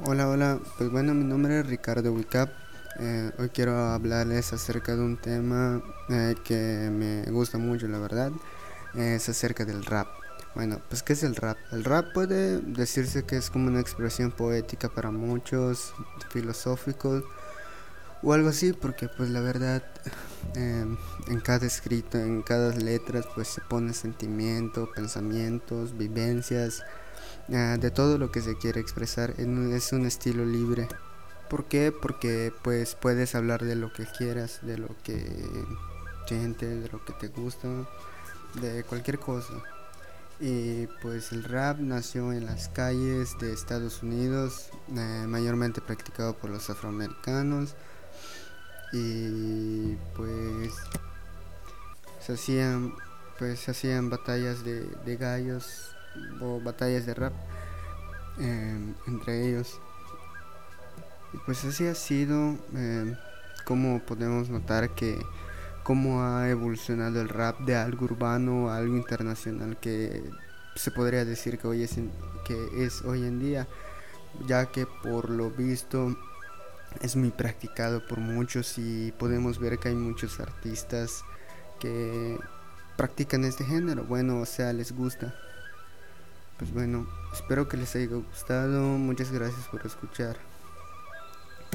Hola, hola, pues bueno, mi nombre es Ricardo Wicap. Eh, hoy quiero hablarles acerca de un tema eh, que me gusta mucho, la verdad. es acerca del rap. Bueno, pues ¿qué es el rap? El rap puede decirse que es como una expresión poética para muchos, filosóficos o algo así, porque pues la verdad em, en cada escrito, en cada letra pues se pone sentimiento, pensamientos, vivencias Ah, de todo lo que se quiere expresar. Es un estilo libre. ¿Por qué? Porque pues puedes hablar de lo que quieras, de lo que sientes, de lo que te gusta, de cualquier cosa. Y pues el rap nació en las calles de Estados Unidos, eh, mayormente practicado por los afroamericanos. Y pues se hacían pues se hacían batallas de, de gallos o batallas de rap em, entre ellos. Y pues así ha sido em, como podemos notar que cómo ha evolucionado el rap de algo urbano a algo internacional que se podría decir que hoy es que es hoy en día ya que por lo visto es muy practicado por muchos y podemos ver que hay muchos artistas que practican este género bueno o sea les gusta pues bueno, espero que les haya gustado. Muchas gracias por escuchar.